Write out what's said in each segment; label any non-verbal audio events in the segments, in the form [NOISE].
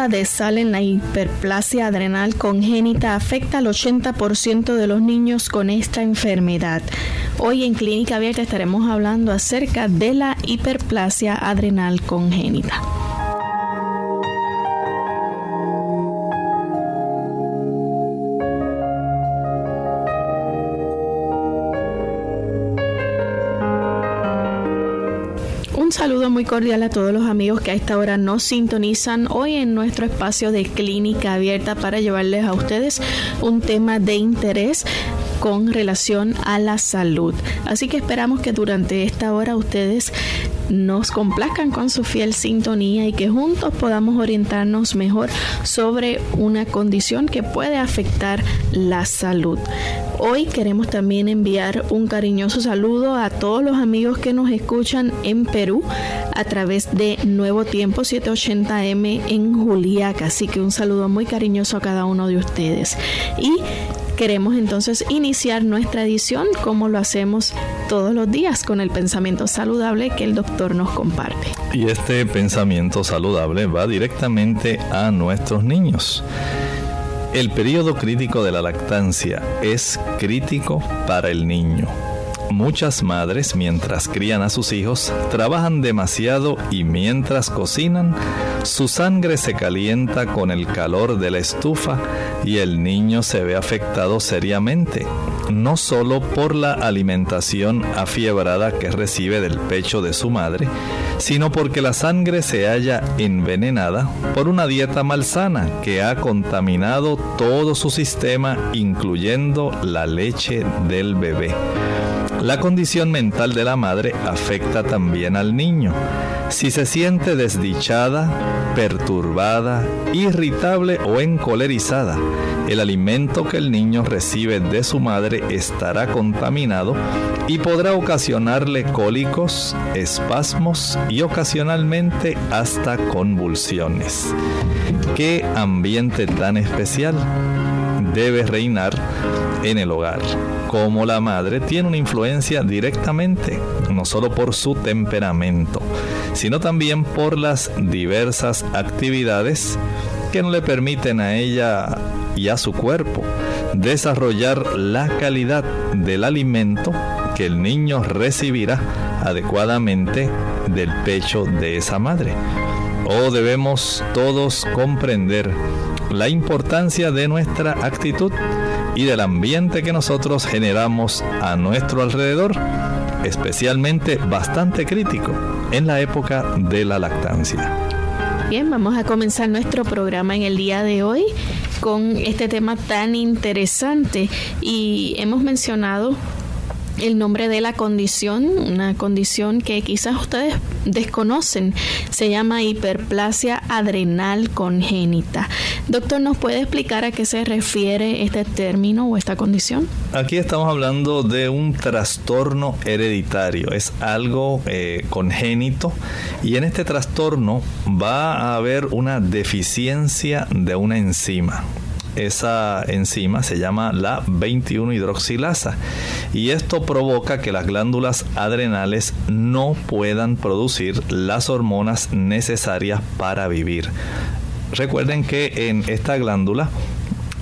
Pérdida de sal en la hiperplasia adrenal congénita afecta al 80% de los niños con esta enfermedad. Hoy en Clínica Abierta estaremos hablando acerca de la hiperplasia adrenal congénita. Un saludo muy cordial a todos los amigos que a esta hora nos sintonizan hoy en nuestro espacio de clínica abierta para llevarles a ustedes un tema de interés con relación a la salud. Así que esperamos que durante esta hora ustedes nos complazcan con su fiel sintonía y que juntos podamos orientarnos mejor sobre una condición que puede afectar la salud. Hoy queremos también enviar un cariñoso saludo a todos los amigos que nos escuchan en Perú a través de Nuevo Tiempo 780M en Juliaca. Así que un saludo muy cariñoso a cada uno de ustedes. Y queremos entonces iniciar nuestra edición como lo hacemos todos los días con el pensamiento saludable que el doctor nos comparte. Y este pensamiento saludable va directamente a nuestros niños. El periodo crítico de la lactancia es crítico para el niño. Muchas madres, mientras crían a sus hijos, trabajan demasiado y mientras cocinan, su sangre se calienta con el calor de la estufa y el niño se ve afectado seriamente, no solo por la alimentación afiebrada que recibe del pecho de su madre, sino porque la sangre se halla envenenada por una dieta malsana que ha contaminado todo su sistema, incluyendo la leche del bebé. [LAUGHS] La condición mental de la madre afecta también al niño. Si se siente desdichada, perturbada, irritable o encolerizada, el alimento que el niño recibe de su madre estará contaminado y podrá ocasionarle cólicos, espasmos y ocasionalmente hasta convulsiones. ¿Qué ambiente tan especial debe reinar en el hogar? como la madre tiene una influencia directamente, no solo por su temperamento, sino también por las diversas actividades que no le permiten a ella y a su cuerpo desarrollar la calidad del alimento que el niño recibirá adecuadamente del pecho de esa madre. O oh, debemos todos comprender la importancia de nuestra actitud y del ambiente que nosotros generamos a nuestro alrededor, especialmente bastante crítico en la época de la lactancia. Bien, vamos a comenzar nuestro programa en el día de hoy con este tema tan interesante y hemos mencionado el nombre de la condición, una condición que quizás ustedes desconocen, se llama hiperplasia adrenal congénita. Doctor, ¿nos puede explicar a qué se refiere este término o esta condición? Aquí estamos hablando de un trastorno hereditario, es algo eh, congénito y en este trastorno va a haber una deficiencia de una enzima esa enzima se llama la 21 hidroxilasa y esto provoca que las glándulas adrenales no puedan producir las hormonas necesarias para vivir. Recuerden que en esta glándula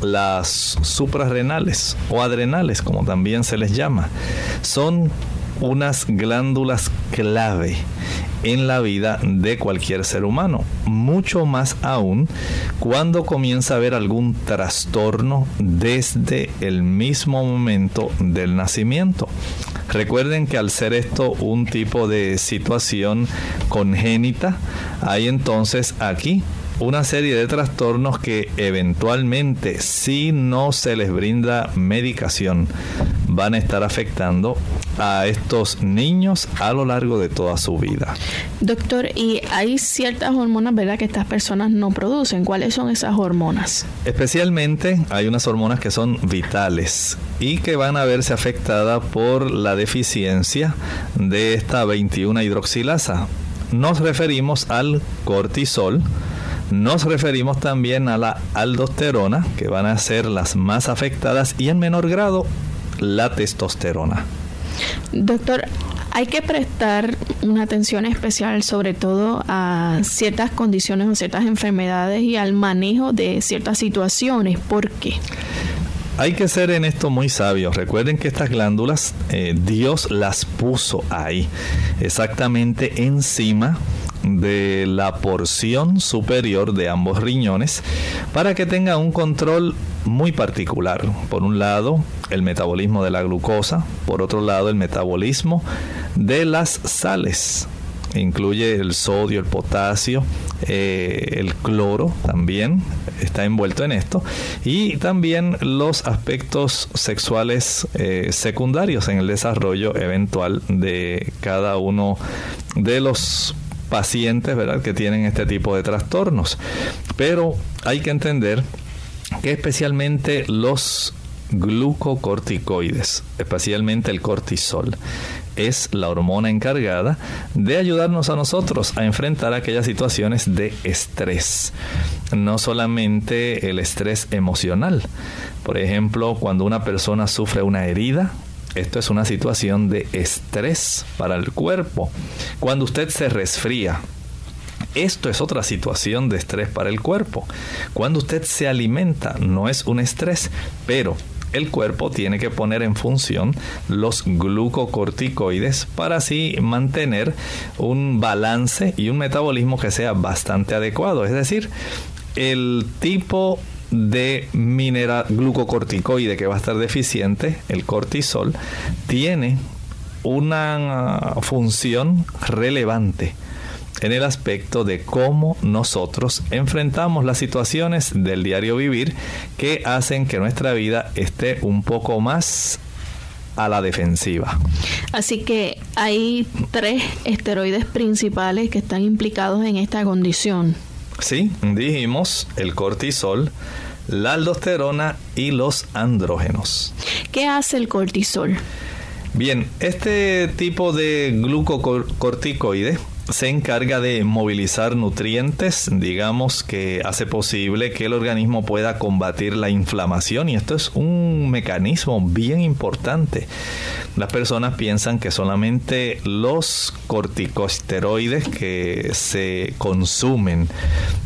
las suprarrenales o adrenales, como también se les llama. Son unas glándulas clave en la vida de cualquier ser humano, mucho más aún cuando comienza a haber algún trastorno desde el mismo momento del nacimiento. Recuerden que al ser esto un tipo de situación congénita, hay entonces aquí una serie de trastornos que eventualmente, si no se les brinda medicación, van a estar afectando a estos niños a lo largo de toda su vida. Doctor, y hay ciertas hormonas, ¿verdad?, que estas personas no producen. ¿Cuáles son esas hormonas? Especialmente hay unas hormonas que son vitales y que van a verse afectadas por la deficiencia de esta 21 hidroxilasa. Nos referimos al cortisol, nos referimos también a la aldosterona, que van a ser las más afectadas, y en menor grado la testosterona. Doctor, hay que prestar una atención especial sobre todo a ciertas condiciones o ciertas enfermedades y al manejo de ciertas situaciones. ¿Por qué? Hay que ser en esto muy sabios. Recuerden que estas glándulas eh, Dios las puso ahí, exactamente encima de la porción superior de ambos riñones para que tenga un control muy particular. Por un lado, el metabolismo de la glucosa, por otro lado, el metabolismo de las sales. Incluye el sodio, el potasio, eh, el cloro también está envuelto en esto y también los aspectos sexuales eh, secundarios en el desarrollo eventual de cada uno de los pacientes ¿verdad? que tienen este tipo de trastornos. Pero hay que entender que especialmente los glucocorticoides, especialmente el cortisol, es la hormona encargada de ayudarnos a nosotros a enfrentar aquellas situaciones de estrés. No solamente el estrés emocional. Por ejemplo, cuando una persona sufre una herida, esto es una situación de estrés para el cuerpo. Cuando usted se resfría, esto es otra situación de estrés para el cuerpo. Cuando usted se alimenta, no es un estrés, pero el cuerpo tiene que poner en función los glucocorticoides para así mantener un balance y un metabolismo que sea bastante adecuado. Es decir, el tipo de mineral glucocorticoide que va a estar deficiente, el cortisol, tiene una función relevante en el aspecto de cómo nosotros enfrentamos las situaciones del diario vivir que hacen que nuestra vida esté un poco más a la defensiva. Así que hay tres esteroides principales que están implicados en esta condición. Sí, dijimos el cortisol, la aldosterona y los andrógenos. ¿Qué hace el cortisol? Bien, este tipo de glucocorticoide se encarga de movilizar nutrientes, digamos que hace posible que el organismo pueda combatir la inflamación y esto es un mecanismo bien importante. Las personas piensan que solamente los corticosteroides que se consumen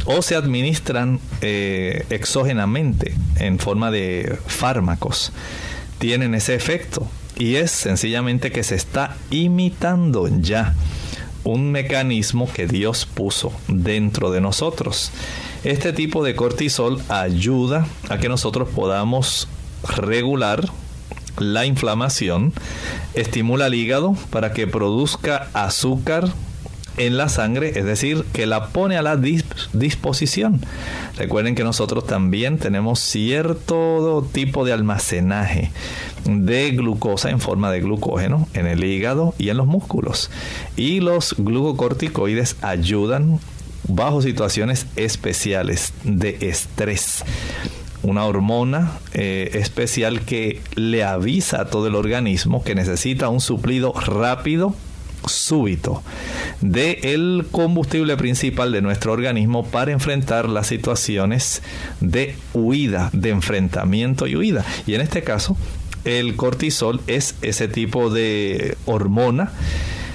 o se administran eh, exógenamente en forma de fármacos tienen ese efecto y es sencillamente que se está imitando ya un mecanismo que Dios puso dentro de nosotros. Este tipo de cortisol ayuda a que nosotros podamos regular la inflamación, estimula el hígado para que produzca azúcar en la sangre, es decir, que la pone a la disposición. Recuerden que nosotros también tenemos cierto tipo de almacenaje de glucosa en forma de glucógeno en el hígado y en los músculos. Y los glucocorticoides ayudan bajo situaciones especiales de estrés una hormona eh, especial que le avisa a todo el organismo que necesita un suplido rápido súbito del el combustible principal de nuestro organismo para enfrentar las situaciones de huida, de enfrentamiento y huida. Y en este caso, el cortisol es ese tipo de hormona.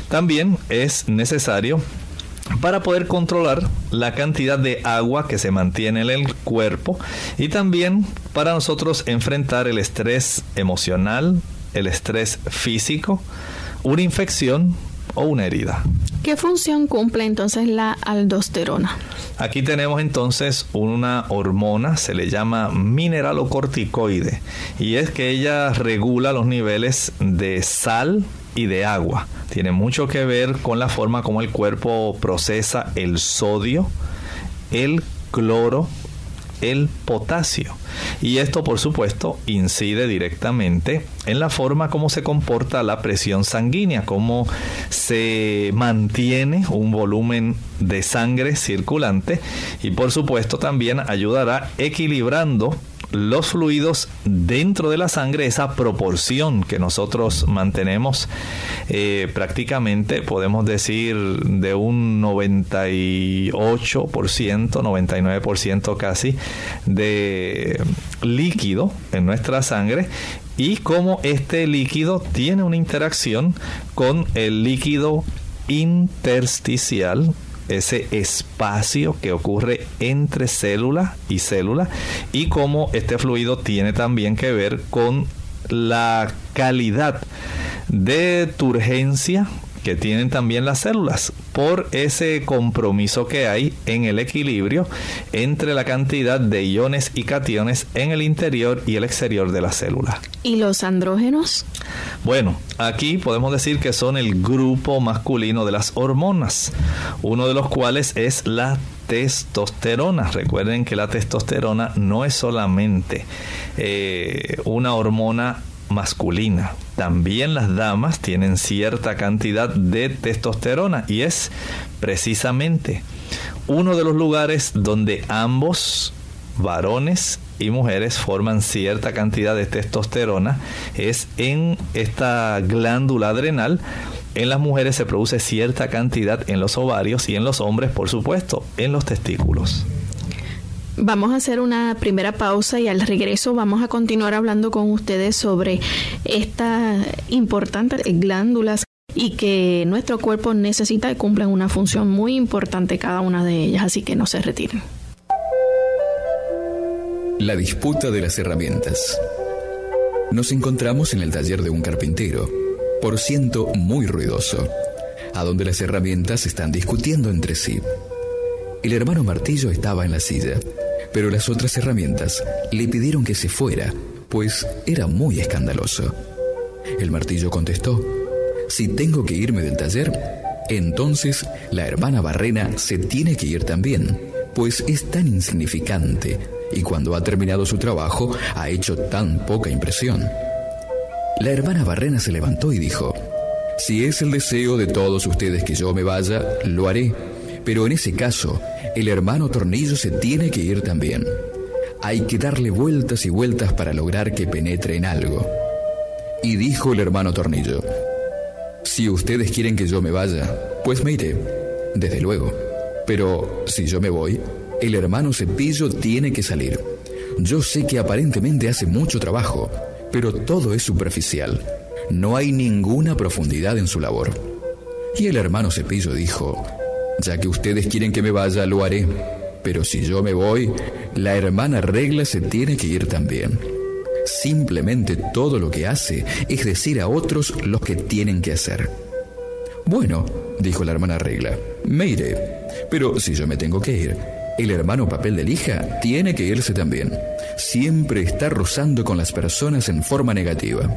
También es necesario para poder controlar la cantidad de agua que se mantiene en el cuerpo y también para nosotros enfrentar el estrés emocional, el estrés físico, una infección o una herida. ¿Qué función cumple entonces la aldosterona? Aquí tenemos entonces una hormona, se le llama mineralocorticoide, y es que ella regula los niveles de sal y de agua. Tiene mucho que ver con la forma como el cuerpo procesa el sodio, el cloro, el potasio. Y esto, por supuesto, incide directamente en la forma como se comporta la presión sanguínea, cómo se mantiene un volumen de sangre circulante y, por supuesto, también ayudará equilibrando los fluidos dentro de la sangre, esa proporción que nosotros mantenemos eh, prácticamente, podemos decir, de un 98%, 99% casi, de líquido en nuestra sangre. Y cómo este líquido tiene una interacción con el líquido intersticial ese espacio que ocurre entre célula y célula y cómo este fluido tiene también que ver con la calidad de turgencia que tienen también las células por ese compromiso que hay en el equilibrio entre la cantidad de iones y cationes en el interior y el exterior de la célula. ¿Y los andrógenos? Bueno, aquí podemos decir que son el grupo masculino de las hormonas, uno de los cuales es la testosterona. Recuerden que la testosterona no es solamente eh, una hormona masculina. También las damas tienen cierta cantidad de testosterona y es precisamente uno de los lugares donde ambos varones y mujeres forman cierta cantidad de testosterona es en esta glándula adrenal. En las mujeres se produce cierta cantidad en los ovarios y en los hombres, por supuesto, en los testículos. Vamos a hacer una primera pausa y al regreso vamos a continuar hablando con ustedes sobre estas importantes glándulas y que nuestro cuerpo necesita y cumplen una función muy importante cada una de ellas, así que no se retiren. La disputa de las herramientas. Nos encontramos en el taller de un carpintero, por ciento muy ruidoso, a donde las herramientas están discutiendo entre sí. El hermano Martillo estaba en la silla pero las otras herramientas le pidieron que se fuera, pues era muy escandaloso. El martillo contestó, si tengo que irme del taller, entonces la hermana Barrena se tiene que ir también, pues es tan insignificante y cuando ha terminado su trabajo ha hecho tan poca impresión. La hermana Barrena se levantó y dijo, si es el deseo de todos ustedes que yo me vaya, lo haré pero en ese caso, el hermano Tornillo se tiene que ir también. Hay que darle vueltas y vueltas para lograr que penetre en algo. Y dijo el hermano Tornillo, si ustedes quieren que yo me vaya, pues me iré, desde luego. Pero si yo me voy, el hermano Cepillo tiene que salir. Yo sé que aparentemente hace mucho trabajo, pero todo es superficial. No hay ninguna profundidad en su labor. Y el hermano Cepillo dijo, ya que ustedes quieren que me vaya, lo haré. Pero si yo me voy, la hermana Regla se tiene que ir también. Simplemente todo lo que hace es decir a otros lo que tienen que hacer. Bueno, dijo la hermana Regla, me iré. Pero si yo me tengo que ir, el hermano papel de lija tiene que irse también. Siempre está rozando con las personas en forma negativa.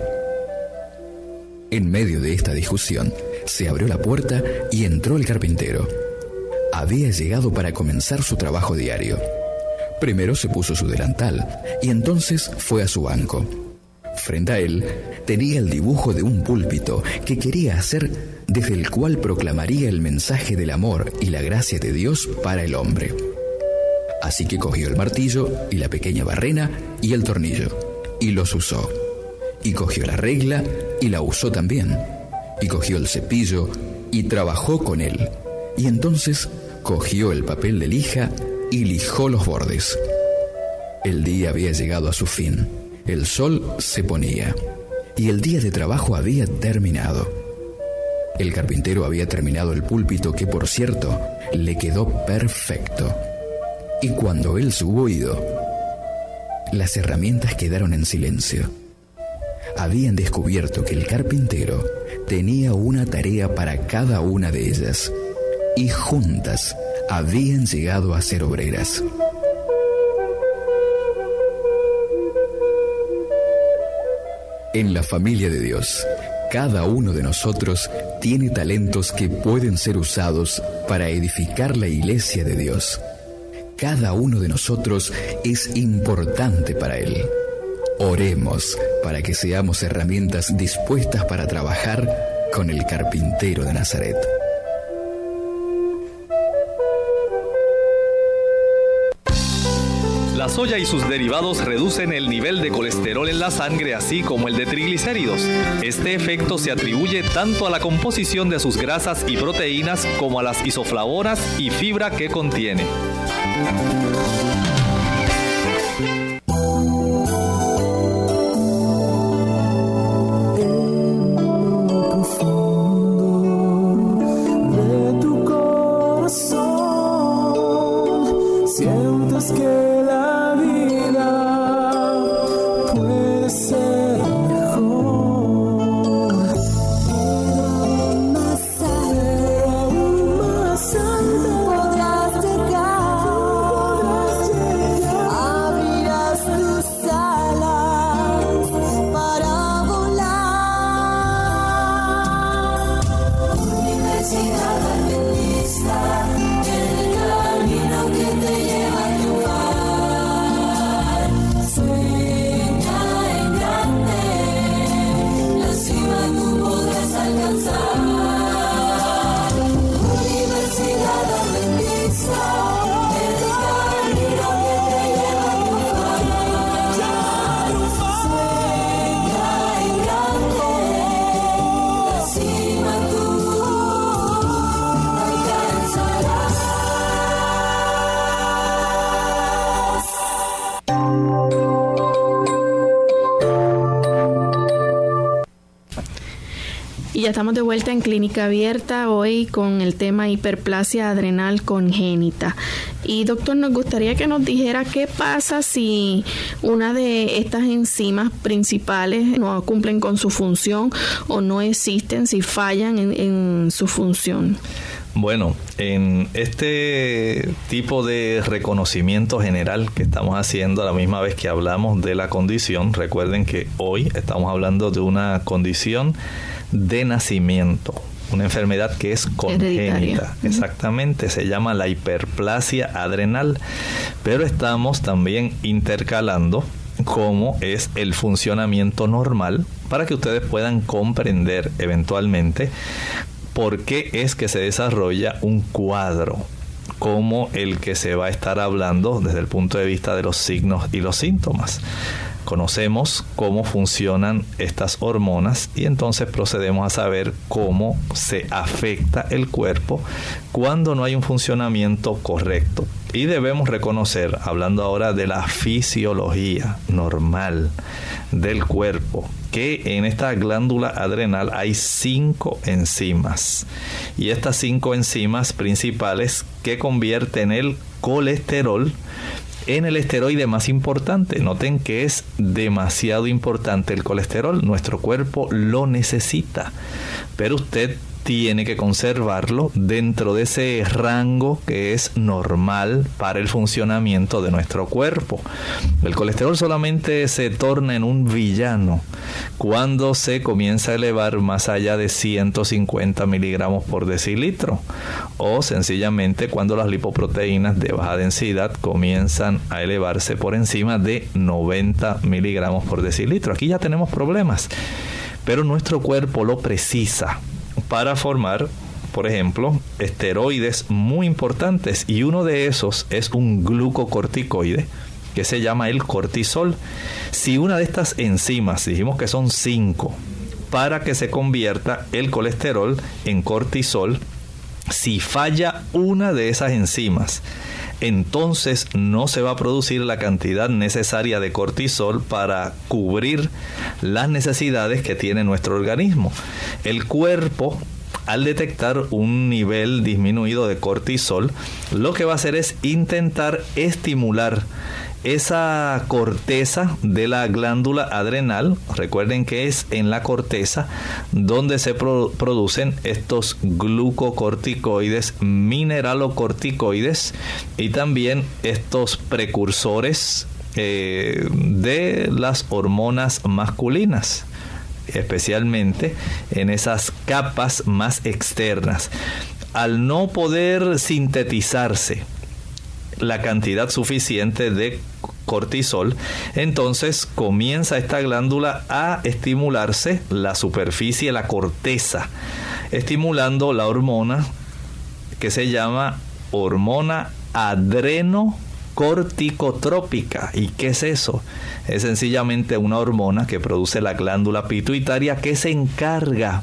En medio de esta discusión, se abrió la puerta y entró el carpintero había llegado para comenzar su trabajo diario. Primero se puso su delantal y entonces fue a su banco. Frente a él tenía el dibujo de un púlpito que quería hacer desde el cual proclamaría el mensaje del amor y la gracia de Dios para el hombre. Así que cogió el martillo y la pequeña barrena y el tornillo y los usó. Y cogió la regla y la usó también. Y cogió el cepillo y trabajó con él. Y entonces cogió el papel de lija y lijó los bordes. El día había llegado a su fin. El sol se ponía y el día de trabajo había terminado. El carpintero había terminado el púlpito que, por cierto, le quedó perfecto. Y cuando él hubo ido, las herramientas quedaron en silencio. Habían descubierto que el carpintero tenía una tarea para cada una de ellas y juntas habían llegado a ser obreras. En la familia de Dios, cada uno de nosotros tiene talentos que pueden ser usados para edificar la iglesia de Dios. Cada uno de nosotros es importante para Él. Oremos para que seamos herramientas dispuestas para trabajar con el carpintero de Nazaret. Soya y sus derivados reducen el nivel de colesterol en la sangre así como el de triglicéridos. Este efecto se atribuye tanto a la composición de sus grasas y proteínas como a las isoflavonas y fibra que contiene. Estamos de vuelta en Clínica Abierta hoy con el tema hiperplasia adrenal congénita. Y doctor, nos gustaría que nos dijera qué pasa si una de estas enzimas principales no cumplen con su función o no existen, si fallan en, en su función. Bueno, en este tipo de reconocimiento general que estamos haciendo a la misma vez que hablamos de la condición, recuerden que hoy estamos hablando de una condición de nacimiento, una enfermedad que es congénita, exactamente, se llama la hiperplasia adrenal, pero estamos también intercalando cómo es el funcionamiento normal para que ustedes puedan comprender eventualmente por qué es que se desarrolla un cuadro como el que se va a estar hablando desde el punto de vista de los signos y los síntomas conocemos cómo funcionan estas hormonas y entonces procedemos a saber cómo se afecta el cuerpo cuando no hay un funcionamiento correcto. Y debemos reconocer, hablando ahora de la fisiología normal del cuerpo, que en esta glándula adrenal hay cinco enzimas. Y estas cinco enzimas principales que convierten el colesterol en el esteroide más importante. Noten que es demasiado importante el colesterol. Nuestro cuerpo lo necesita. Pero usted tiene que conservarlo dentro de ese rango que es normal para el funcionamiento de nuestro cuerpo. El colesterol solamente se torna en un villano cuando se comienza a elevar más allá de 150 miligramos por decilitro o sencillamente cuando las lipoproteínas de baja densidad comienzan a elevarse por encima de 90 miligramos por decilitro. Aquí ya tenemos problemas, pero nuestro cuerpo lo precisa para formar, por ejemplo, esteroides muy importantes y uno de esos es un glucocorticoide que se llama el cortisol. Si una de estas enzimas, dijimos que son cinco, para que se convierta el colesterol en cortisol, si falla una de esas enzimas, entonces no se va a producir la cantidad necesaria de cortisol para cubrir las necesidades que tiene nuestro organismo. El cuerpo al detectar un nivel disminuido de cortisol, lo que va a hacer es intentar estimular esa corteza de la glándula adrenal, recuerden que es en la corteza donde se producen estos glucocorticoides, mineralocorticoides y también estos precursores eh, de las hormonas masculinas especialmente en esas capas más externas. Al no poder sintetizarse la cantidad suficiente de cortisol, entonces comienza esta glándula a estimularse la superficie, la corteza, estimulando la hormona que se llama hormona adrenocorticotrópica. ¿Y qué es eso? Es sencillamente una hormona que produce la glándula pituitaria que se encarga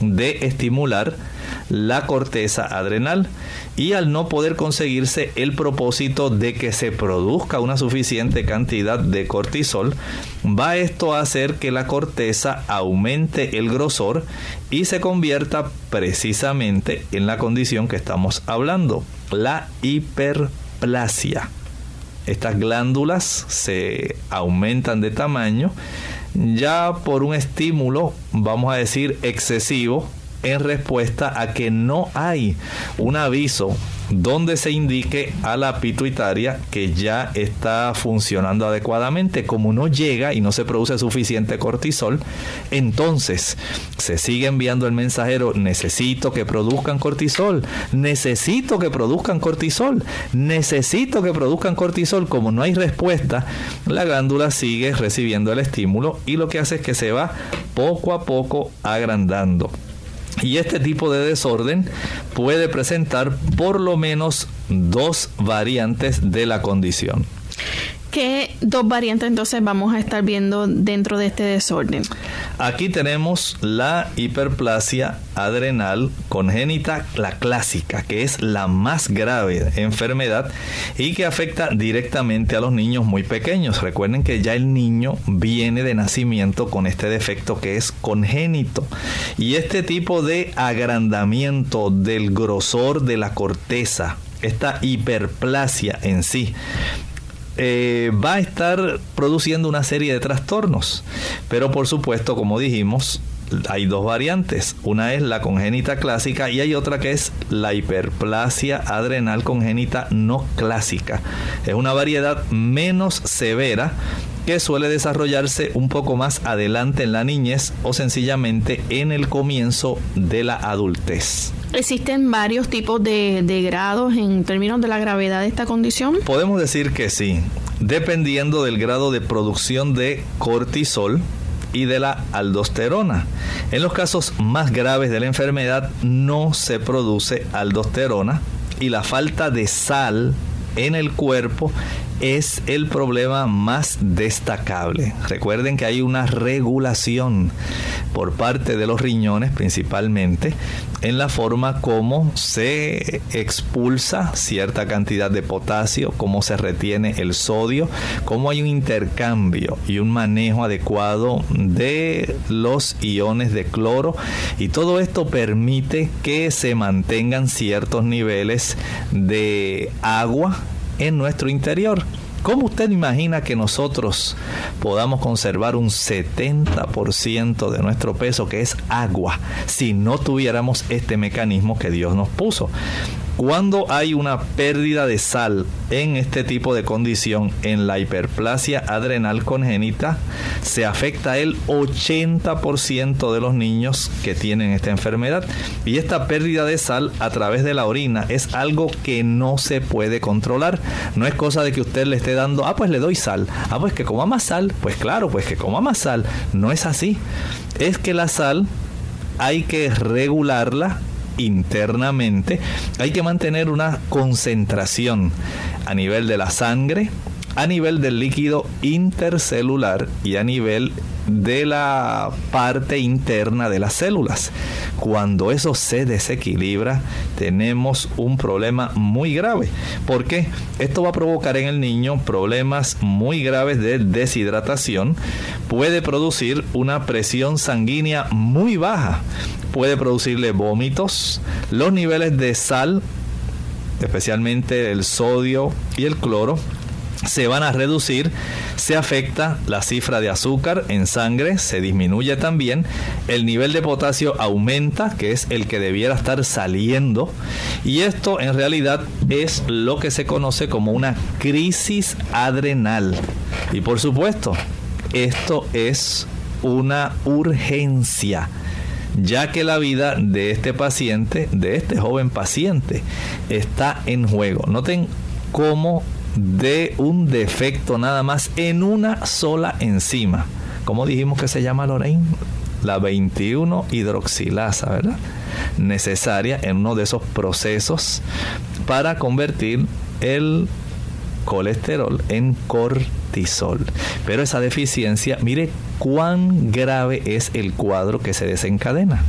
de estimular la corteza adrenal y al no poder conseguirse el propósito de que se produzca una suficiente cantidad de cortisol, va esto a hacer que la corteza aumente el grosor y se convierta precisamente en la condición que estamos hablando, la hiperplasia. Estas glándulas se aumentan de tamaño ya por un estímulo, vamos a decir, excesivo en respuesta a que no hay un aviso donde se indique a la pituitaria que ya está funcionando adecuadamente. Como no llega y no se produce suficiente cortisol, entonces se sigue enviando el mensajero, necesito que produzcan cortisol, necesito que produzcan cortisol, necesito que produzcan cortisol. Como no hay respuesta, la glándula sigue recibiendo el estímulo y lo que hace es que se va poco a poco agrandando. Y este tipo de desorden puede presentar por lo menos dos variantes de la condición. ¿Qué dos variantes entonces vamos a estar viendo dentro de este desorden? Aquí tenemos la hiperplasia adrenal congénita, la clásica, que es la más grave enfermedad y que afecta directamente a los niños muy pequeños. Recuerden que ya el niño viene de nacimiento con este defecto que es congénito. Y este tipo de agrandamiento del grosor de la corteza, esta hiperplasia en sí, eh, va a estar produciendo una serie de trastornos. Pero por supuesto, como dijimos, hay dos variantes. Una es la congénita clásica y hay otra que es la hiperplasia adrenal congénita no clásica. Es una variedad menos severa que suele desarrollarse un poco más adelante en la niñez o sencillamente en el comienzo de la adultez. ¿Existen varios tipos de, de grados en términos de la gravedad de esta condición? Podemos decir que sí, dependiendo del grado de producción de cortisol, y de la aldosterona. En los casos más graves de la enfermedad no se produce aldosterona y la falta de sal en el cuerpo es el problema más destacable. Recuerden que hay una regulación por parte de los riñones principalmente en la forma como se expulsa cierta cantidad de potasio, cómo se retiene el sodio, cómo hay un intercambio y un manejo adecuado de los iones de cloro y todo esto permite que se mantengan ciertos niveles de agua en nuestro interior. ¿Cómo usted imagina que nosotros podamos conservar un 70% de nuestro peso, que es agua, si no tuviéramos este mecanismo que Dios nos puso? Cuando hay una pérdida de sal en este tipo de condición, en la hiperplasia adrenal congénita, se afecta el 80% de los niños que tienen esta enfermedad. Y esta pérdida de sal a través de la orina es algo que no se puede controlar. No es cosa de que usted le esté dando, ah, pues le doy sal. Ah, pues que coma más sal. Pues claro, pues que coma más sal. No es así. Es que la sal hay que regularla internamente, hay que mantener una concentración a nivel de la sangre, a nivel del líquido intercelular y a nivel de la parte interna de las células. Cuando eso se desequilibra, tenemos un problema muy grave. porque Esto va a provocar en el niño problemas muy graves de deshidratación. Puede producir una presión sanguínea muy baja. Puede producirle vómitos. Los niveles de sal, especialmente el sodio y el cloro, se van a reducir, se afecta la cifra de azúcar en sangre, se disminuye también, el nivel de potasio aumenta, que es el que debiera estar saliendo, y esto en realidad es lo que se conoce como una crisis adrenal. Y por supuesto, esto es una urgencia ya que la vida de este paciente, de este joven paciente, está en juego. Noten cómo de un defecto nada más en una sola enzima. como dijimos que se llama Lorraine? La 21 hidroxilasa, ¿verdad? Necesaria en uno de esos procesos para convertir el colesterol en cortisol. Pero esa deficiencia, mire cuán grave es el cuadro que se desencadena.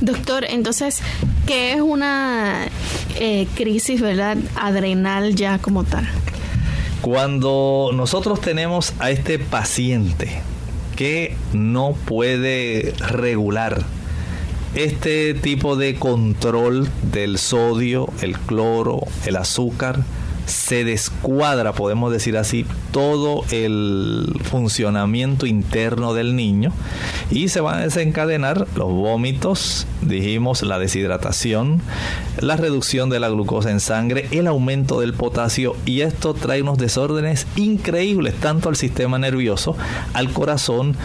Doctor, entonces, ¿qué es una eh, crisis, verdad, adrenal ya como tal? Cuando nosotros tenemos a este paciente que no puede regular este tipo de control del sodio, el cloro, el azúcar, se descuadra, podemos decir así, todo el funcionamiento interno del niño y se van a desencadenar los vómitos, dijimos la deshidratación, la reducción de la glucosa en sangre, el aumento del potasio y esto trae unos desórdenes increíbles tanto al sistema nervioso, al corazón,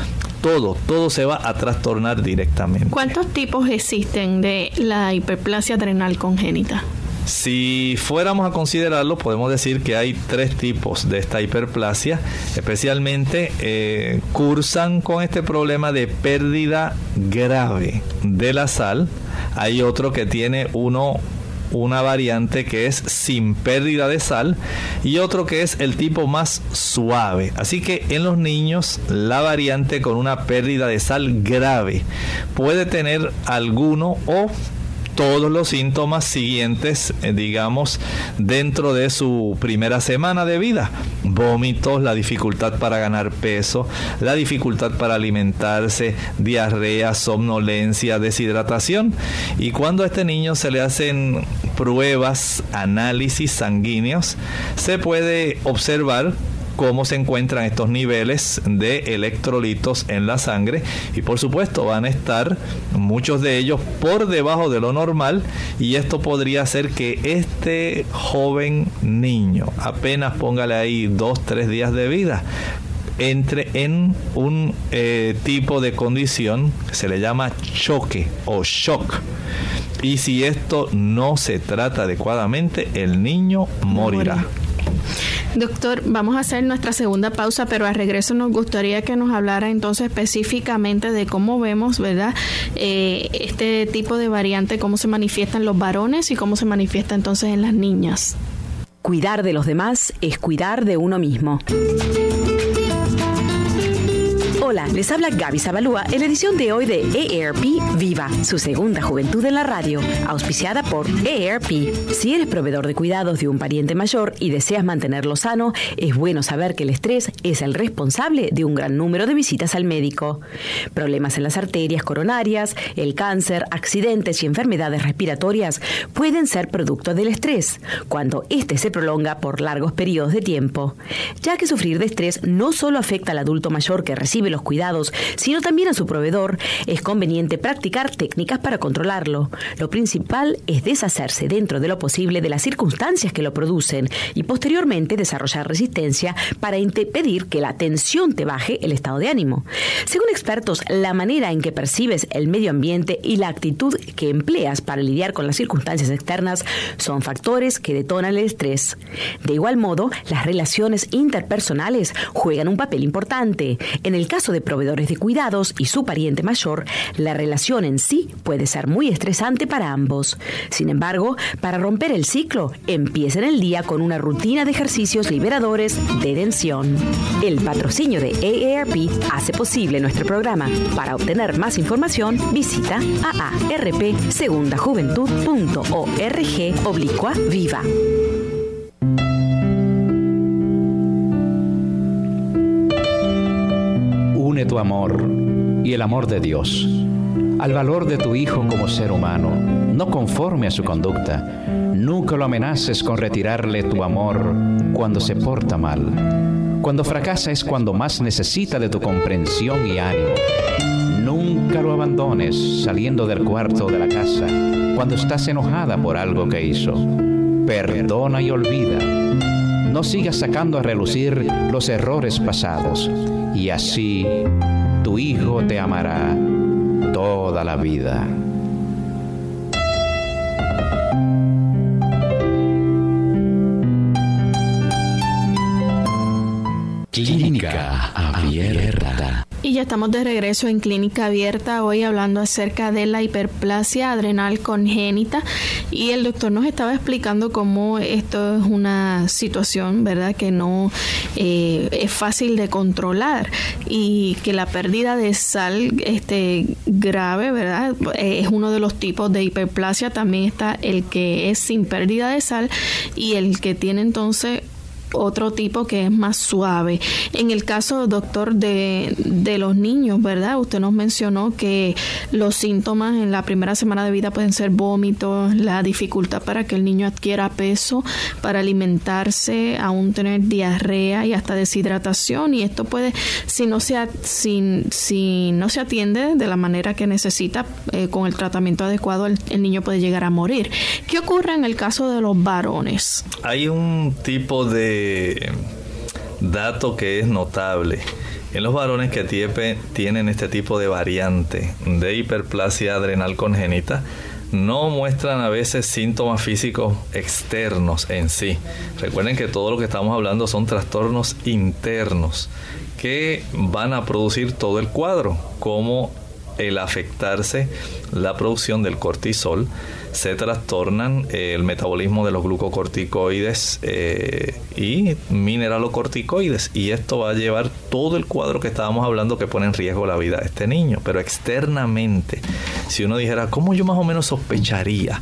todo, todo se va a trastornar directamente. ¿Cuántos tipos existen de la hiperplasia adrenal congénita? Si fuéramos a considerarlo, podemos decir que hay tres tipos de esta hiperplasia, especialmente eh, cursan con este problema de pérdida grave de la sal. Hay otro que tiene uno una variante que es sin pérdida de sal y otro que es el tipo más suave. Así que en los niños la variante con una pérdida de sal grave puede tener alguno o todos los síntomas siguientes, eh, digamos, dentro de su primera semana de vida. Vómitos, la dificultad para ganar peso, la dificultad para alimentarse, diarrea, somnolencia, deshidratación. Y cuando a este niño se le hacen pruebas, análisis sanguíneos, se puede observar cómo se encuentran estos niveles de electrolitos en la sangre y por supuesto van a estar muchos de ellos por debajo de lo normal y esto podría hacer que este joven niño apenas póngale ahí dos tres días de vida entre en un eh, tipo de condición que se le llama choque o shock. Y si esto no se trata adecuadamente, el niño morirá. Doctor, vamos a hacer nuestra segunda pausa, pero al regreso nos gustaría que nos hablara entonces específicamente de cómo vemos, ¿verdad? Eh, este tipo de variante, cómo se manifiesta en los varones y cómo se manifiesta entonces en las niñas. Cuidar de los demás es cuidar de uno mismo. Hola, les habla Gaby Zabalúa en la edición de hoy de EARP Viva, su segunda juventud en la radio, auspiciada por EARP. Si eres proveedor de cuidados de un pariente mayor y deseas mantenerlo sano, es bueno saber que el estrés es el responsable de un gran número de visitas al médico. Problemas en las arterias coronarias, el cáncer, accidentes y enfermedades respiratorias pueden ser producto del estrés, cuando éste se prolonga por largos periodos de tiempo, ya que sufrir de estrés no solo afecta al adulto mayor que recibe los cuidados, sino también a su proveedor, es conveniente practicar técnicas para controlarlo. Lo principal es deshacerse dentro de lo posible de las circunstancias que lo producen y posteriormente desarrollar resistencia para impedir que la tensión te baje el estado de ánimo. Según expertos, la manera en que percibes el medio ambiente y la actitud que empleas para lidiar con las circunstancias externas son factores que detonan el estrés. De igual modo, las relaciones interpersonales juegan un papel importante. En el caso de proveedores de cuidados y su pariente mayor, la relación en sí puede ser muy estresante para ambos. Sin embargo, para romper el ciclo, empiecen el día con una rutina de ejercicios liberadores de tensión. El patrocinio de AARP hace posible nuestro programa. Para obtener más información, visita aarpsegundajuventud.org oblicua viva. Tu amor y el amor de Dios al valor de tu hijo como ser humano, no conforme a su conducta. Nunca lo amenaces con retirarle tu amor cuando se porta mal. Cuando fracasa es cuando más necesita de tu comprensión y ánimo. Nunca lo abandones saliendo del cuarto de la casa cuando estás enojada por algo que hizo. Perdona y olvida. No sigas sacando a relucir los errores pasados y así tu hijo te amará toda la vida. Clínica Abierta. Ya estamos de regreso en Clínica Abierta, hoy hablando acerca de la hiperplasia adrenal congénita. Y el doctor nos estaba explicando cómo esto es una situación, ¿verdad?, que no eh, es fácil de controlar y que la pérdida de sal este, grave, ¿verdad?, eh, es uno de los tipos de hiperplasia. También está el que es sin pérdida de sal y el que tiene entonces otro tipo que es más suave. En el caso, doctor, de, de los niños, ¿verdad? Usted nos mencionó que los síntomas en la primera semana de vida pueden ser vómitos, la dificultad para que el niño adquiera peso, para alimentarse, aún tener diarrea y hasta deshidratación. Y esto puede, si no se, si, si no se atiende de la manera que necesita, eh, con el tratamiento adecuado, el, el niño puede llegar a morir. ¿Qué ocurre en el caso de los varones? Hay un tipo de dato que es notable. En los varones que tienen este tipo de variante de hiperplasia adrenal congénita, no muestran a veces síntomas físicos externos en sí. Recuerden que todo lo que estamos hablando son trastornos internos que van a producir todo el cuadro, como el afectarse la producción del cortisol, se trastornan eh, el metabolismo de los glucocorticoides eh, y mineralocorticoides. Y esto va a llevar todo el cuadro que estábamos hablando que pone en riesgo la vida de este niño. Pero externamente, si uno dijera, ¿cómo yo más o menos sospecharía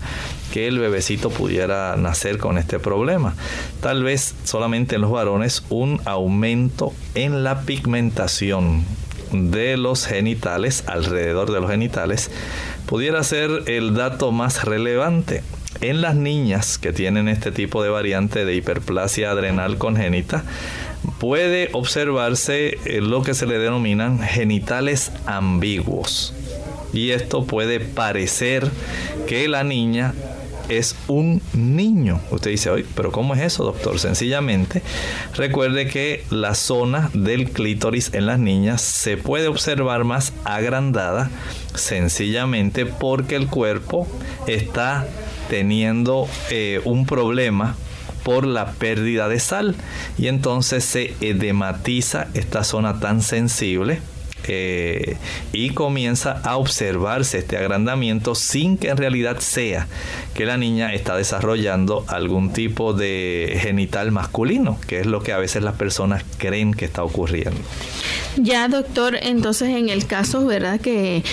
que el bebecito pudiera nacer con este problema? Tal vez solamente en los varones un aumento en la pigmentación de los genitales, alrededor de los genitales, pudiera ser el dato más relevante. En las niñas que tienen este tipo de variante de hiperplasia adrenal congénita, puede observarse eh, lo que se le denominan genitales ambiguos. Y esto puede parecer que la niña es un niño. Usted dice, oye, pero ¿cómo es eso, doctor? Sencillamente, recuerde que la zona del clítoris en las niñas se puede observar más agrandada sencillamente porque el cuerpo está teniendo eh, un problema por la pérdida de sal y entonces se edematiza esta zona tan sensible eh, y comienza a observarse este agrandamiento sin que en realidad sea que la niña está desarrollando algún tipo de genital masculino, que es lo que a veces las personas creen que está ocurriendo. Ya, doctor, entonces en el caso, ¿verdad? Que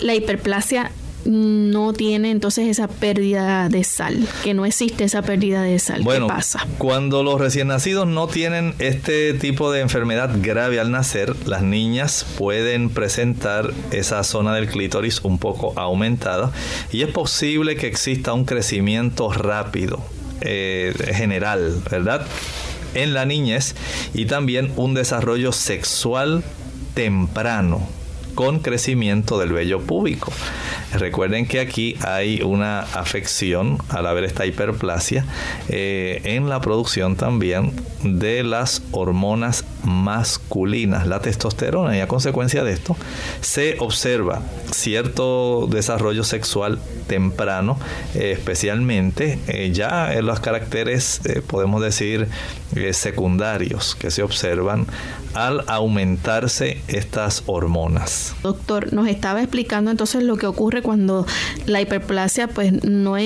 la hiperplasia no tiene entonces esa pérdida de sal, que no existe esa pérdida de sal. Bueno, ¿Qué pasa? Cuando los recién nacidos no tienen este tipo de enfermedad grave al nacer, las niñas pueden presentar esa zona del clítoris un poco aumentada y es posible que exista un crecimiento rápido eh, general, ¿verdad? En la niñez y también un desarrollo sexual temprano con crecimiento del vello púbico. Recuerden que aquí hay una afección al haber esta hiperplasia eh, en la producción también de las hormonas masculinas, la testosterona, y a consecuencia de esto se observa cierto desarrollo sexual temprano, eh, especialmente eh, ya en los caracteres, podemos decir, secundarios que se observan al aumentarse estas hormonas. Doctor, nos estaba explicando entonces lo que ocurre cuando la hiperplasia pues no,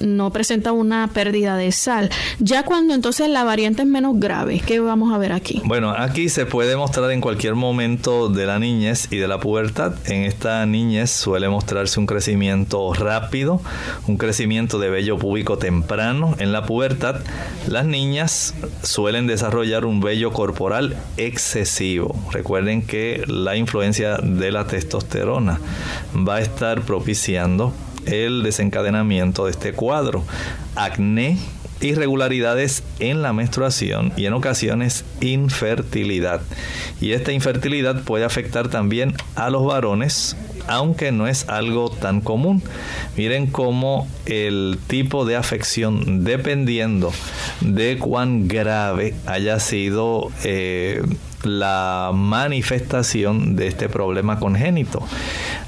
no presenta una pérdida de sal. Ya cuando entonces la variante es menos grave, ¿qué vamos a ver aquí? Bueno, aquí se puede mostrar en cualquier momento de la niñez y de la pubertad. En esta niñez suele mostrarse un crecimiento rápido, un crecimiento de vello púbico temprano. En la pubertad, las niñas suelen desarrollar un vello corporal excesivo. Recuerden que la influencia de la testosterona va a estar propiciando el desencadenamiento de este cuadro. Acné, irregularidades en la menstruación y en ocasiones infertilidad. Y esta infertilidad puede afectar también a los varones, aunque no es algo tan común. Miren cómo el tipo de afección, dependiendo de cuán grave haya sido eh, la manifestación de este problema congénito.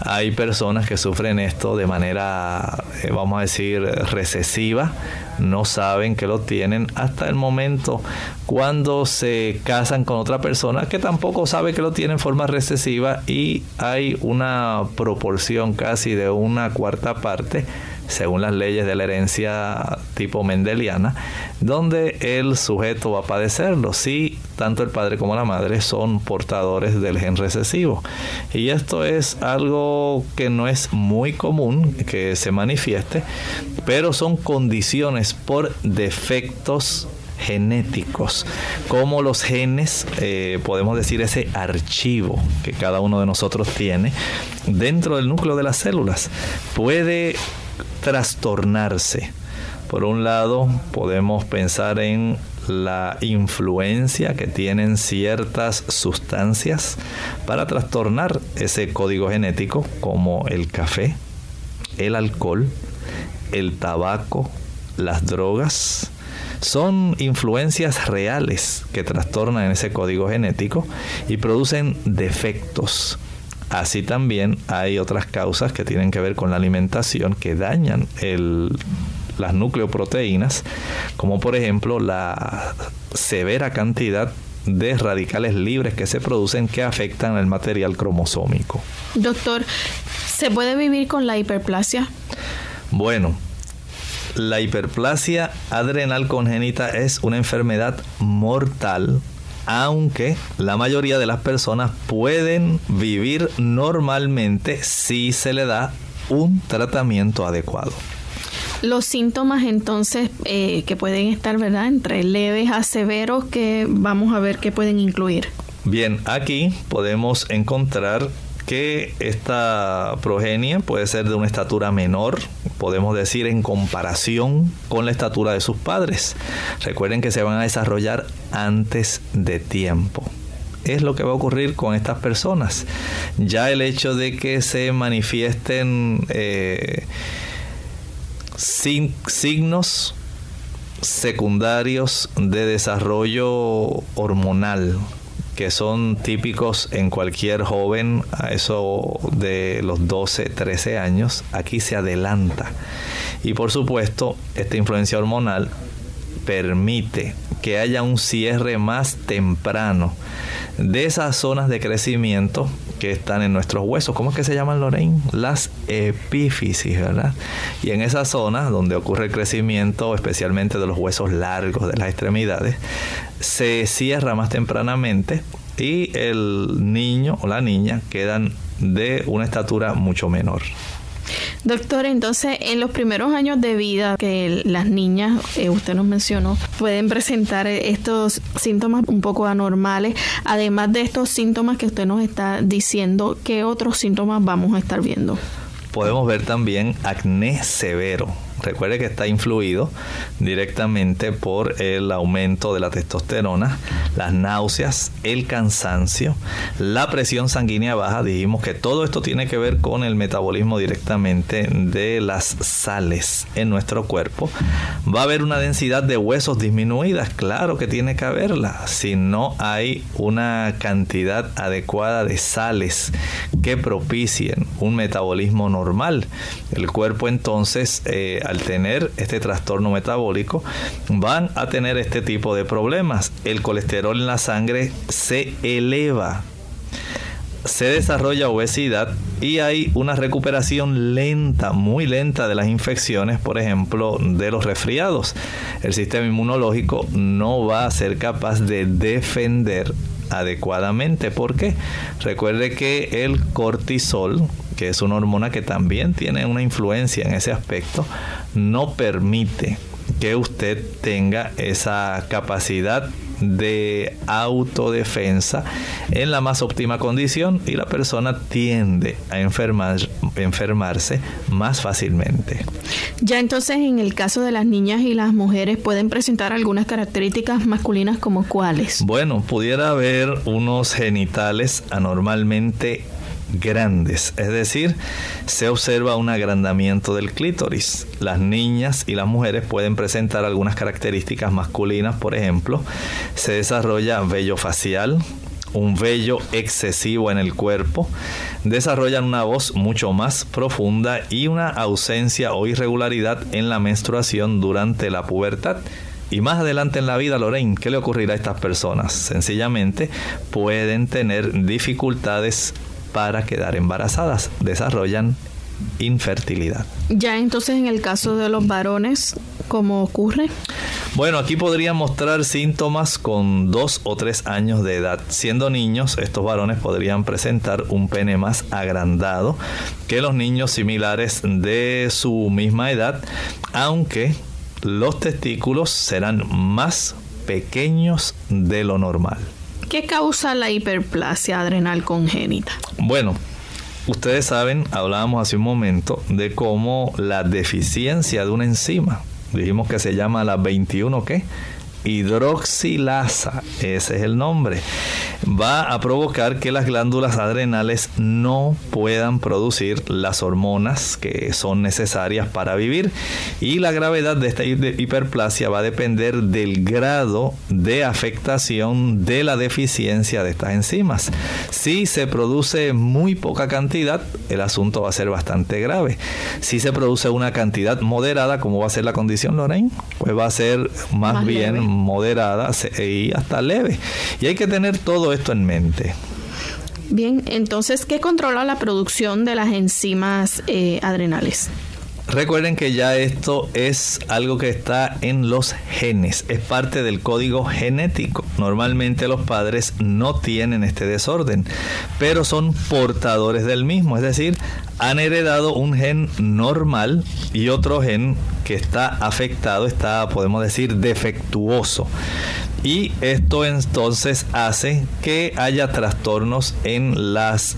Hay personas que sufren esto de manera, eh, vamos a decir, recesiva, no saben que lo tienen hasta el momento cuando se casan con otra persona que tampoco sabe que lo tiene en forma recesiva y hay una proporción casi de una cuarta parte según las leyes de la herencia tipo mendeliana, donde el sujeto va a padecerlo si tanto el padre como la madre son portadores del gen recesivo. Y esto es algo que no es muy común que se manifieste, pero son condiciones por defectos genéticos, como los genes, eh, podemos decir ese archivo que cada uno de nosotros tiene dentro del núcleo de las células, puede trastornarse. Por un lado, podemos pensar en la influencia que tienen ciertas sustancias para trastornar ese código genético, como el café, el alcohol, el tabaco, las drogas. Son influencias reales que trastornan ese código genético y producen defectos Así también hay otras causas que tienen que ver con la alimentación que dañan las nucleoproteínas, como por ejemplo la severa cantidad de radicales libres que se producen que afectan el material cromosómico. Doctor, ¿se puede vivir con la hiperplasia? Bueno, la hiperplasia adrenal congénita es una enfermedad mortal aunque la mayoría de las personas pueden vivir normalmente si se le da un tratamiento adecuado. Los síntomas entonces eh, que pueden estar, ¿verdad? Entre leves a severos que vamos a ver qué pueden incluir. Bien, aquí podemos encontrar que esta progenie puede ser de una estatura menor, podemos decir en comparación con la estatura de sus padres. Recuerden que se van a desarrollar antes de tiempo es lo que va a ocurrir con estas personas. Ya el hecho de que se manifiesten eh, signos secundarios de desarrollo hormonal que son típicos en cualquier joven a eso de los 12, 13 años, aquí se adelanta. Y por supuesto, esta influencia hormonal permite que haya un cierre más temprano de esas zonas de crecimiento que están en nuestros huesos. ¿Cómo es que se llaman, Lorraine? Las epífisis, ¿verdad? Y en esas zonas donde ocurre el crecimiento, especialmente de los huesos largos de las extremidades, se cierra más tempranamente y el niño o la niña quedan de una estatura mucho menor. Doctor, entonces en los primeros años de vida que las niñas, eh, usted nos mencionó, pueden presentar estos síntomas un poco anormales. Además de estos síntomas que usted nos está diciendo, ¿qué otros síntomas vamos a estar viendo? Podemos ver también acné severo. Recuerde que está influido directamente por el aumento de la testosterona, las náuseas, el cansancio, la presión sanguínea baja. Dijimos que todo esto tiene que ver con el metabolismo directamente de las sales en nuestro cuerpo. Va a haber una densidad de huesos disminuidas, claro que tiene que haberla. Si no hay una cantidad adecuada de sales que propicien un metabolismo normal, el cuerpo entonces eh, al tener este trastorno metabólico van a tener este tipo de problemas. El colesterol en la sangre se eleva se desarrolla obesidad y hay una recuperación lenta, muy lenta de las infecciones, por ejemplo, de los resfriados. El sistema inmunológico no va a ser capaz de defender adecuadamente. ¿Por qué? Recuerde que el cortisol, que es una hormona que también tiene una influencia en ese aspecto, no permite que usted tenga esa capacidad de autodefensa en la más óptima condición y la persona tiende a enfermar, enfermarse más fácilmente. Ya entonces en el caso de las niñas y las mujeres pueden presentar algunas características masculinas como cuáles. Bueno, pudiera haber unos genitales anormalmente grandes, es decir, se observa un agrandamiento del clítoris. Las niñas y las mujeres pueden presentar algunas características masculinas, por ejemplo, se desarrolla vello facial, un vello excesivo en el cuerpo, desarrollan una voz mucho más profunda y una ausencia o irregularidad en la menstruación durante la pubertad. Y más adelante en la vida, Lorraine, ¿qué le ocurrirá a estas personas? Sencillamente pueden tener dificultades para quedar embarazadas. Desarrollan infertilidad. Ya entonces en el caso de los varones, ¿cómo ocurre? Bueno, aquí podrían mostrar síntomas con dos o tres años de edad. Siendo niños, estos varones podrían presentar un pene más agrandado que los niños similares de su misma edad, aunque los testículos serán más pequeños de lo normal. ¿Qué causa la hiperplasia adrenal congénita? Bueno, ustedes saben, hablábamos hace un momento de cómo la deficiencia de una enzima, dijimos que se llama la 21, ¿qué? hidroxilasa, ese es el nombre, va a provocar que las glándulas adrenales no puedan producir las hormonas que son necesarias para vivir y la gravedad de esta hiperplasia va a depender del grado de afectación de la deficiencia de estas enzimas. Si se produce muy poca cantidad, el asunto va a ser bastante grave. Si se produce una cantidad moderada, como va a ser la condición Lorraine, pues va a ser más, bien moderada y hasta leve. Y hay que tener todo esto en mente. Bien, entonces, ¿qué controla la producción de las enzimas eh, adrenales? Recuerden que ya esto es algo que está en los genes, es parte del código genético. Normalmente los padres no tienen este desorden, pero son portadores del mismo, es decir, han heredado un gen normal y otro gen que está afectado, está, podemos decir, defectuoso. Y esto entonces hace que haya trastornos en las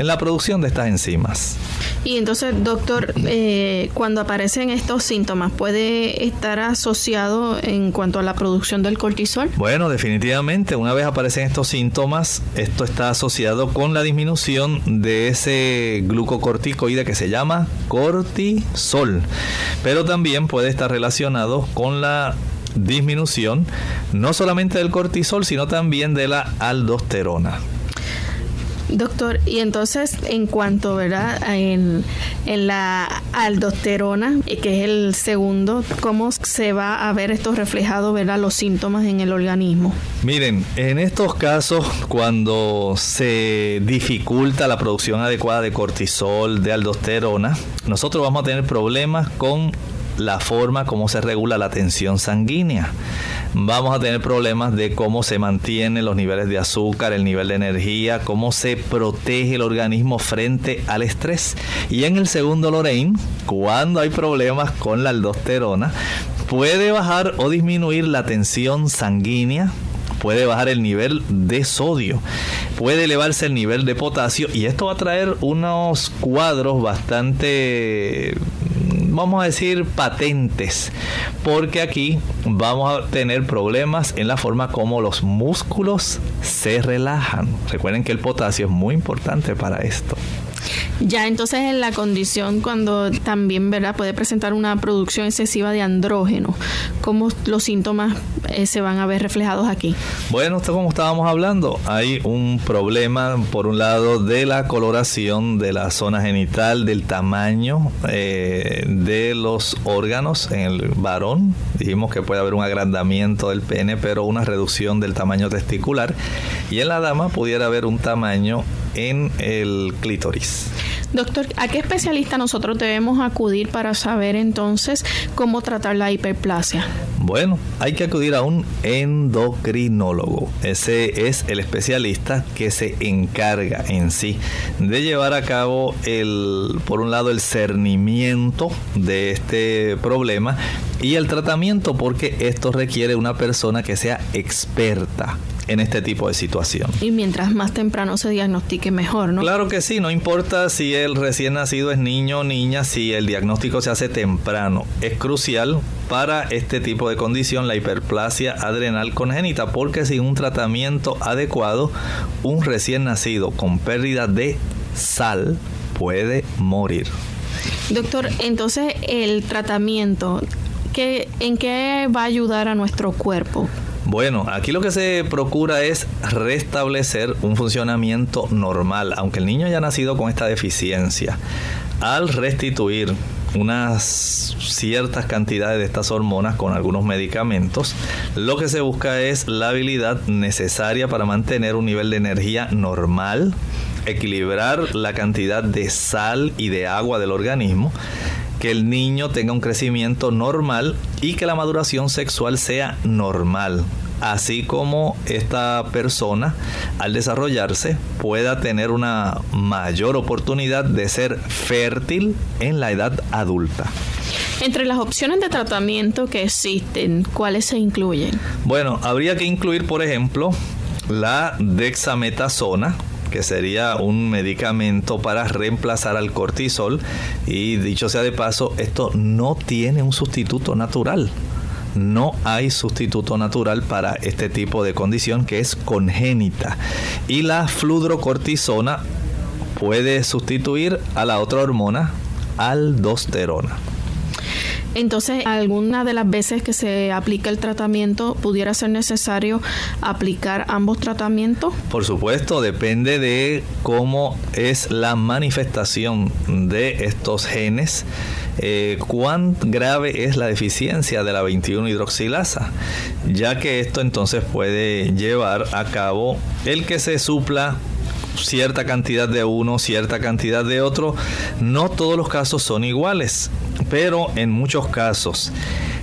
en la producción de estas enzimas. Y entonces, doctor, eh, cuando aparecen estos síntomas, ¿puede estar asociado en cuanto a la producción del cortisol? Bueno, definitivamente, una vez aparecen estos síntomas, esto está asociado con la disminución de ese glucocorticoide que se llama cortisol, pero también puede estar relacionado con la disminución no solamente del cortisol, sino también de la aldosterona. Doctor, y entonces en cuanto, ¿verdad? En, en la aldosterona, eh, que es el segundo, ¿cómo se va a ver esto reflejado, ¿verdad? Los síntomas en el organismo. Miren, en estos casos, cuando se dificulta la producción adecuada de cortisol, de aldosterona, nosotros vamos a tener problemas con la forma como se regula la tensión sanguínea. Vamos a tener problemas de cómo se mantienen los niveles de azúcar, el nivel de energía, cómo se protege el organismo frente al estrés. Y en el segundo Lorraine, cuando hay problemas con la aldosterona, puede bajar o disminuir la tensión sanguínea, puede bajar el nivel de sodio, puede elevarse el nivel de potasio y esto va a traer unos cuadros bastante vamos a decir, patentes, porque aquí vamos a tener problemas en la forma como los músculos se relajan. Recuerden que el potasio es muy importante para esto. Ya entonces en la condición cuando también ¿verdad? puede presentar una producción excesiva de andrógeno, ¿cómo los síntomas eh, se van a ver reflejados aquí? Bueno, como estábamos hablando, hay un problema por un lado de la coloración de la zona genital, del tamaño eh, de los órganos en el varón. Dijimos que puede haber un agrandamiento del pene, pero una reducción del tamaño testicular. Y en la dama pudiera haber un tamaño en el clítoris. Doctor, ¿a qué especialista nosotros debemos acudir para saber entonces cómo tratar la hiperplasia? Bueno, hay que acudir a un endocrinólogo. Ese es el especialista que se encarga en sí de llevar a cabo el, por un lado, el cernimiento de este problema y el tratamiento porque esto requiere una persona que sea experta en este tipo de situación. Y mientras más temprano se diagnostique mejor, ¿no? Claro que sí, no importa si el recién nacido es niño o niña, si el diagnóstico se hace temprano. Es crucial para este tipo de condición la hiperplasia adrenal congénita porque sin un tratamiento adecuado, un recién nacido con pérdida de sal puede morir. Doctor, entonces el tratamiento, ¿qué, ¿en qué va a ayudar a nuestro cuerpo? Bueno, aquí lo que se procura es restablecer un funcionamiento normal, aunque el niño haya nacido con esta deficiencia. Al restituir unas ciertas cantidades de estas hormonas con algunos medicamentos, lo que se busca es la habilidad necesaria para mantener un nivel de energía normal, equilibrar la cantidad de sal y de agua del organismo que el niño tenga un crecimiento normal y que la maduración sexual sea normal así como esta persona al desarrollarse pueda tener una mayor oportunidad de ser fértil en la edad adulta. Entre las opciones de tratamiento que existen, ¿cuáles se incluyen? Bueno, habría que incluir, por ejemplo, la dexametasona, que sería un medicamento para reemplazar al cortisol. Y dicho sea de paso, esto no tiene un sustituto natural. No hay sustituto natural para este tipo de condición que es congénita. Y la fludrocortisona puede sustituir a la otra hormona, aldosterona. Entonces, alguna de las veces que se aplica el tratamiento, ¿pudiera ser necesario aplicar ambos tratamientos? Por supuesto, depende de cómo es la manifestación de estos genes, eh, cuán grave es la deficiencia de la 21 hidroxilasa, ya que esto entonces puede llevar a cabo el que se supla cierta cantidad de uno, cierta cantidad de otro. No todos los casos son iguales, pero en muchos casos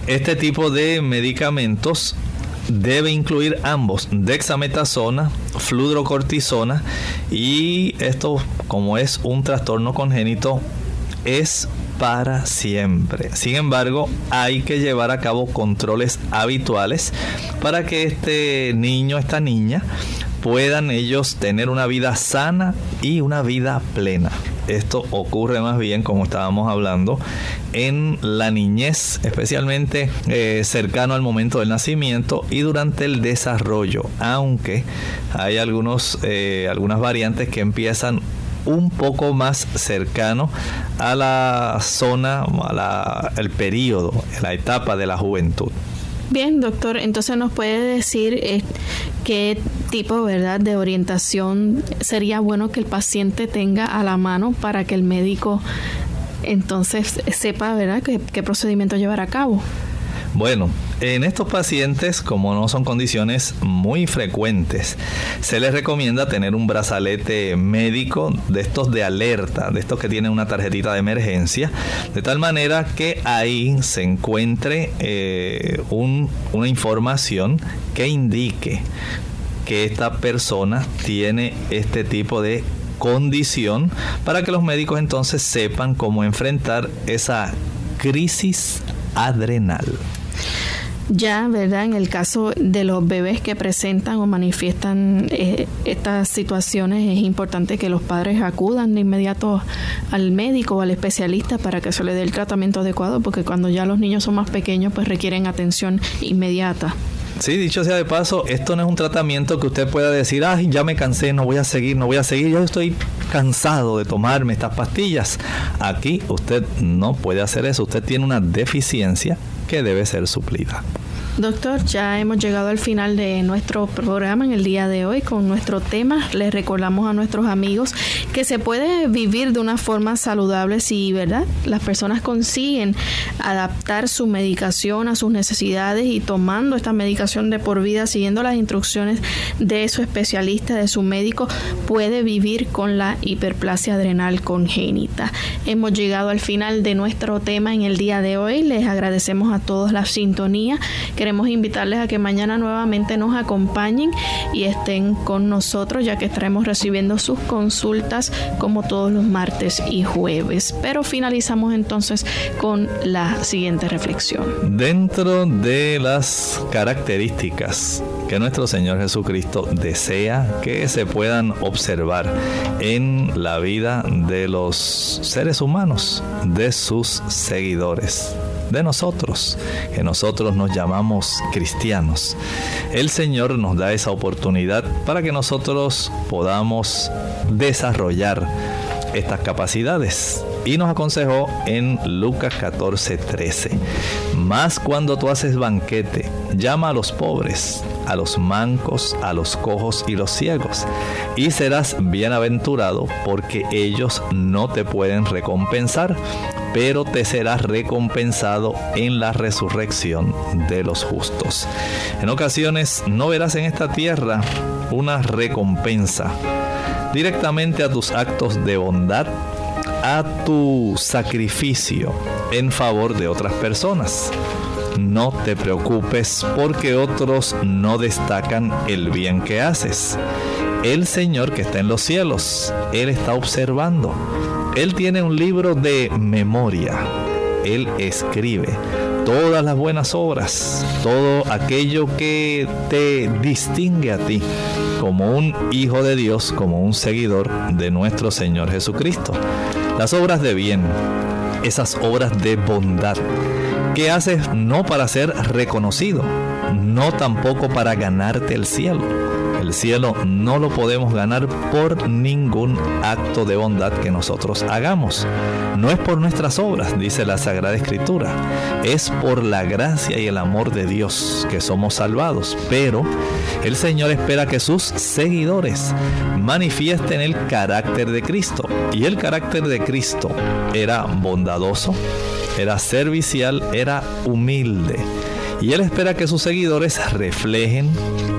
este tipo de medicamentos debe incluir ambos, dexametasona, fludrocortisona y esto como es un trastorno congénito es para siempre. Sin embargo, hay que llevar a cabo controles habituales para que este niño, esta niña, puedan ellos tener una vida sana y una vida plena. Esto ocurre más bien, como estábamos hablando, en la niñez, especialmente eh, cercano al momento del nacimiento y durante el desarrollo, aunque hay algunos, eh, algunas variantes que empiezan un poco más cercano a la zona, a el periodo, la etapa de la juventud. Bien, doctor, entonces nos puede decir eh, qué tipo ¿verdad? de orientación sería bueno que el paciente tenga a la mano para que el médico entonces sepa ¿verdad? qué, qué procedimiento llevar a cabo. Bueno, en estos pacientes, como no son condiciones muy frecuentes, se les recomienda tener un brazalete médico de estos de alerta, de estos que tienen una tarjetita de emergencia, de tal manera que ahí se encuentre eh, una información que indique que esta persona tiene este tipo de condición para que los médicos entonces sepan cómo enfrentar esa crisis adrenal. Ya, ¿verdad? En el caso de los bebés que presentan o manifiestan eh, estas situaciones, es importante que los padres acudan de inmediato al médico o al especialista para que se le dé el tratamiento adecuado, porque cuando ya los niños son más pequeños, pues requieren atención inmediata. Sí, dicho sea de paso, esto no es un tratamiento que usted pueda decir, ay, ya me cansé, no voy a seguir, no voy a seguir, yo estoy cansado de tomarme estas pastillas. Aquí usted no puede hacer eso, usted tiene una deficiencia que debe ser suplida. Doctor, ya hemos llegado al final de nuestro programa en el día de hoy con nuestro tema. Les recordamos a nuestros amigos que se puede vivir de una forma saludable si, ¿verdad? Las personas consiguen adaptar su medicación a sus necesidades y tomando esta medicación de por vida, siguiendo las instrucciones de su especialista, de su médico, puede vivir con la hiperplasia adrenal congénita. Hemos llegado al final de nuestro tema en el día de hoy. Les agradecemos a todos la sintonía. Queremos invitarles a que mañana nuevamente nos acompañen y estén con nosotros ya que estaremos recibiendo sus consultas como todos los martes y jueves. Pero finalizamos entonces con la siguiente reflexión. Dentro de las características que nuestro Señor Jesucristo desea que se puedan observar en la vida de los seres humanos, de sus seguidores de nosotros, que nosotros nos llamamos cristianos. El Señor nos da esa oportunidad para que nosotros podamos desarrollar estas capacidades. Y nos aconsejó en Lucas 14, 13. Más cuando tú haces banquete, llama a los pobres, a los mancos, a los cojos y los ciegos, y serás bienaventurado porque ellos no te pueden recompensar, pero te serás recompensado en la resurrección de los justos. En ocasiones no verás en esta tierra una recompensa directamente a tus actos de bondad, a tu sacrificio en favor de otras personas. No te preocupes porque otros no destacan el bien que haces. El Señor que está en los cielos, Él está observando. Él tiene un libro de memoria. Él escribe todas las buenas obras, todo aquello que te distingue a ti como un hijo de Dios, como un seguidor de nuestro Señor Jesucristo. Las obras de bien, esas obras de bondad, que haces no para ser reconocido, no tampoco para ganarte el cielo el cielo no lo podemos ganar por ningún acto de bondad que nosotros hagamos. No es por nuestras obras, dice la Sagrada Escritura. Es por la gracia y el amor de Dios que somos salvados. Pero el Señor espera que sus seguidores manifiesten el carácter de Cristo. Y el carácter de Cristo era bondadoso, era servicial, era humilde. Y Él espera que sus seguidores reflejen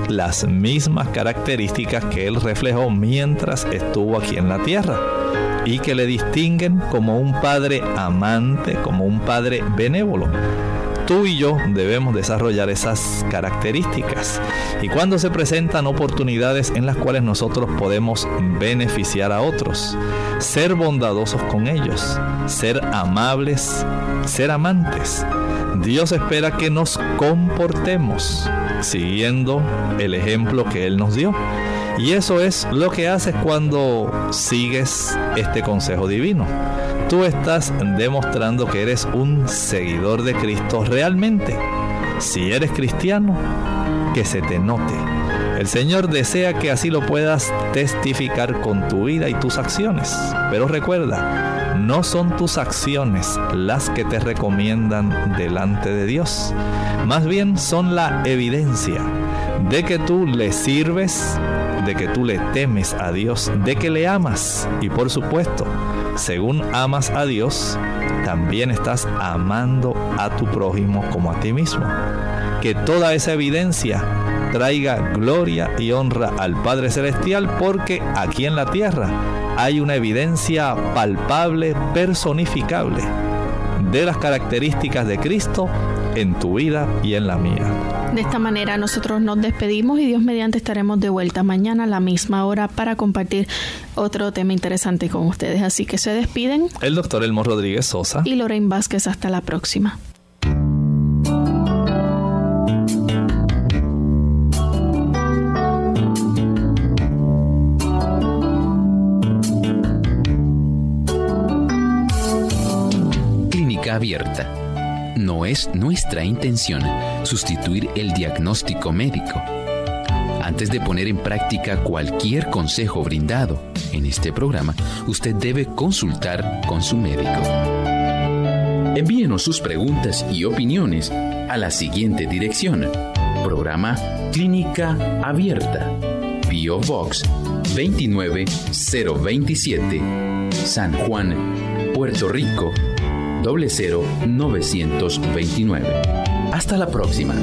las mismas características que él reflejó mientras estuvo aquí en la tierra y que le distinguen como un padre amante, como un padre benévolo. Tú y yo debemos desarrollar esas características. Y cuando se presentan oportunidades en las cuales nosotros podemos beneficiar a otros, ser bondadosos con ellos, ser amables, ser amantes, Dios espera que nos comportemos siguiendo el ejemplo que Él nos dio. Y eso es lo que haces cuando sigues este consejo divino. Tú estás demostrando que eres un seguidor de Cristo realmente. Si eres cristiano, que se te note. El Señor desea que así lo puedas testificar con tu vida y tus acciones. Pero recuerda, no son tus acciones las que te recomiendan delante de Dios. Más bien son la evidencia de que tú le sirves, de que tú le temes a Dios, de que le amas. Y por supuesto, según amas a Dios, también estás amando a tu prójimo como a ti mismo. Que toda esa evidencia traiga gloria y honra al Padre Celestial porque aquí en la tierra hay una evidencia palpable, personificable de las características de Cristo en tu vida y en la mía. De esta manera nosotros nos despedimos y Dios mediante estaremos de vuelta mañana a la misma hora para compartir otro tema interesante con ustedes. Así que se despiden el doctor Elmo Rodríguez Sosa y Lorraine Vázquez. Hasta la próxima. Clínica abierta es nuestra intención sustituir el diagnóstico médico. Antes de poner en práctica cualquier consejo brindado en este programa, usted debe consultar con su médico. Envíenos sus preguntas y opiniones a la siguiente dirección. Programa Clínica Abierta. Bio Box 29027. San Juan, Puerto Rico 00929. Hasta la próxima.